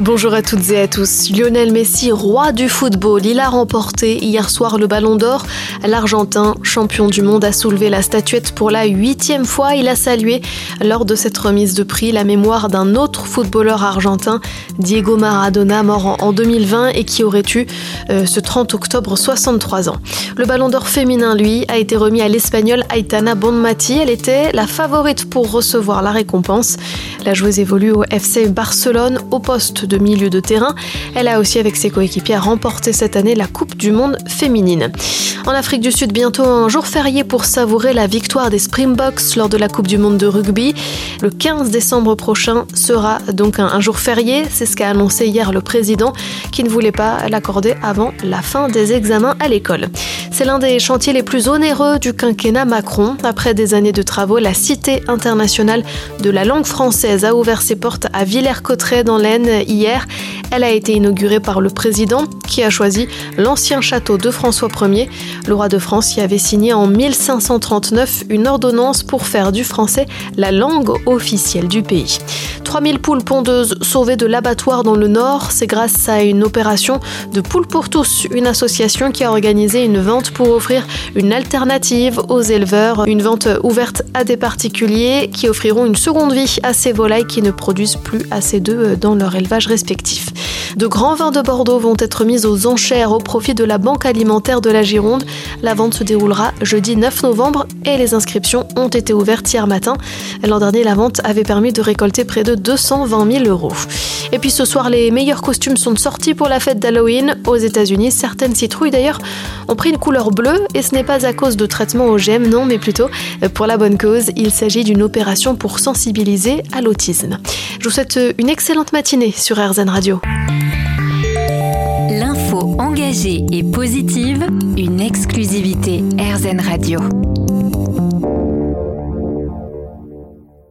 Bonjour à toutes et à tous. Lionel Messi, roi du football, il a remporté hier soir le Ballon d'Or. L'Argentin, champion du monde, a soulevé la statuette pour la huitième fois. Il a salué lors de cette remise de prix la mémoire d'un autre footballeur argentin, Diego Maradona, mort en 2020 et qui aurait eu euh, ce 30 octobre 63 ans. Le Ballon d'Or féminin, lui, a été remis à l'Espagnole Aitana Bonmati. Elle était la favorite pour recevoir la récompense. La joueuse évolue au FC Barcelone au poste de milieu de terrain. Elle a aussi avec ses coéquipiers remporté cette année la Coupe du Monde féminine. En Afrique du Sud, bientôt un jour férié pour savourer la victoire des Springboks lors de la Coupe du Monde de rugby. Le 15 décembre prochain sera donc un, jour férié, c'est ce qu'a annoncé hier le président qui ne voulait pas l'accorder avant la fin des examens à l'école. C'est l'un des chantiers les plus onéreux du quinquennat Macron. Après des années de travaux, la Cité internationale de la langue française a ouvert ses portes à Villers-Cotterêts dans l'Aisne hier. Elle a été inaugurée par le président qui a choisi l'ancien château de François Ier. Le roi de France y avait signé en 1539 une ordonnance pour faire du français la langue officielle du pays. 3000 poules pondeuses sauvées de l'abattoir dans le Nord, c'est grâce à une opération de Poules pour tous, une association qui a organisé une vente pour offrir une alternative aux éleveurs, une vente ouverte à des particuliers qui offriront une seconde vie à ces volailles qui ne produisent plus assez d'œufs dans leur élevage respectif. De grands vins de Bordeaux vont être mis aux enchères au profit de la Banque alimentaire de la Gironde. La vente se déroulera jeudi 9 novembre et les inscriptions ont été ouvertes hier matin. L'an dernier, la vente avait permis de récolter près de 220 000 euros. Et puis ce soir, les meilleurs costumes sont sortis pour la fête d'Halloween. Aux États-Unis, certaines citrouilles d'ailleurs ont pris une couleur bleue et ce n'est pas à cause de traitements OGM, non, mais plutôt pour la bonne cause. Il s'agit d'une opération pour sensibiliser à l'autisme. Je vous souhaite une excellente matinée sur RZN Radio. Engagée et positive, une exclusivité RZN Radio.